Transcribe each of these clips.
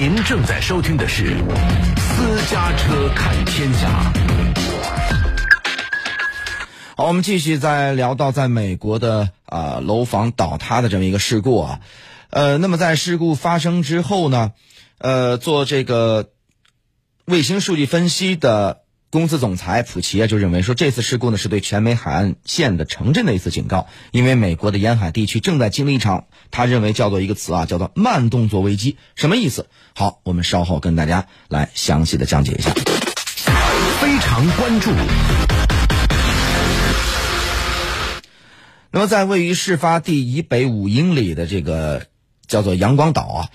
您正在收听的是《私家车看天下》。好，我们继续再聊到在美国的啊楼房倒塌的这么一个事故啊，呃，那么在事故发生之后呢，呃，做这个卫星数据分析的。公司总裁普奇啊就认为说，这次事故呢是对全美海岸线的城镇的一次警告，因为美国的沿海地区正在经历一场他认为叫做一个词啊，叫做慢动作危机，什么意思？好，我们稍后跟大家来详细的讲解一下。非常关注。那么，在位于事发地以北五英里的这个叫做阳光岛啊。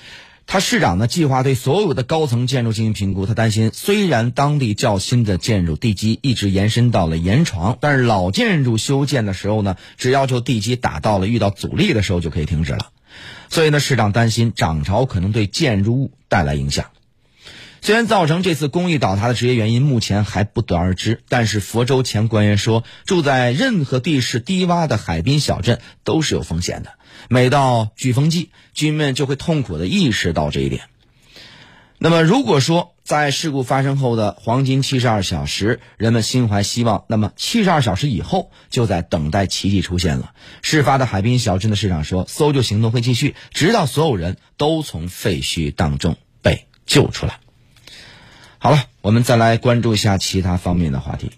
他市长呢计划对所有的高层建筑进行评估。他担心，虽然当地较新的建筑地基一直延伸到了岩床，但是老建筑修建的时候呢，只要求地基打到了遇到阻力的时候就可以停止了。所以呢，市长担心涨潮可能对建筑物带来影响。虽然造成这次公寓倒塌的直接原因目前还不得而知，但是佛州前官员说，住在任何地势低洼的海滨小镇都是有风险的。每到飓风季，居民们就会痛苦的意识到这一点。那么，如果说在事故发生后的黄金七十二小时，人们心怀希望，那么七十二小时以后就在等待奇迹出现了。事发的海滨小镇的市长说，搜救行动会继续，直到所有人都从废墟当中被救出来。好了，我们再来关注一下其他方面的话题。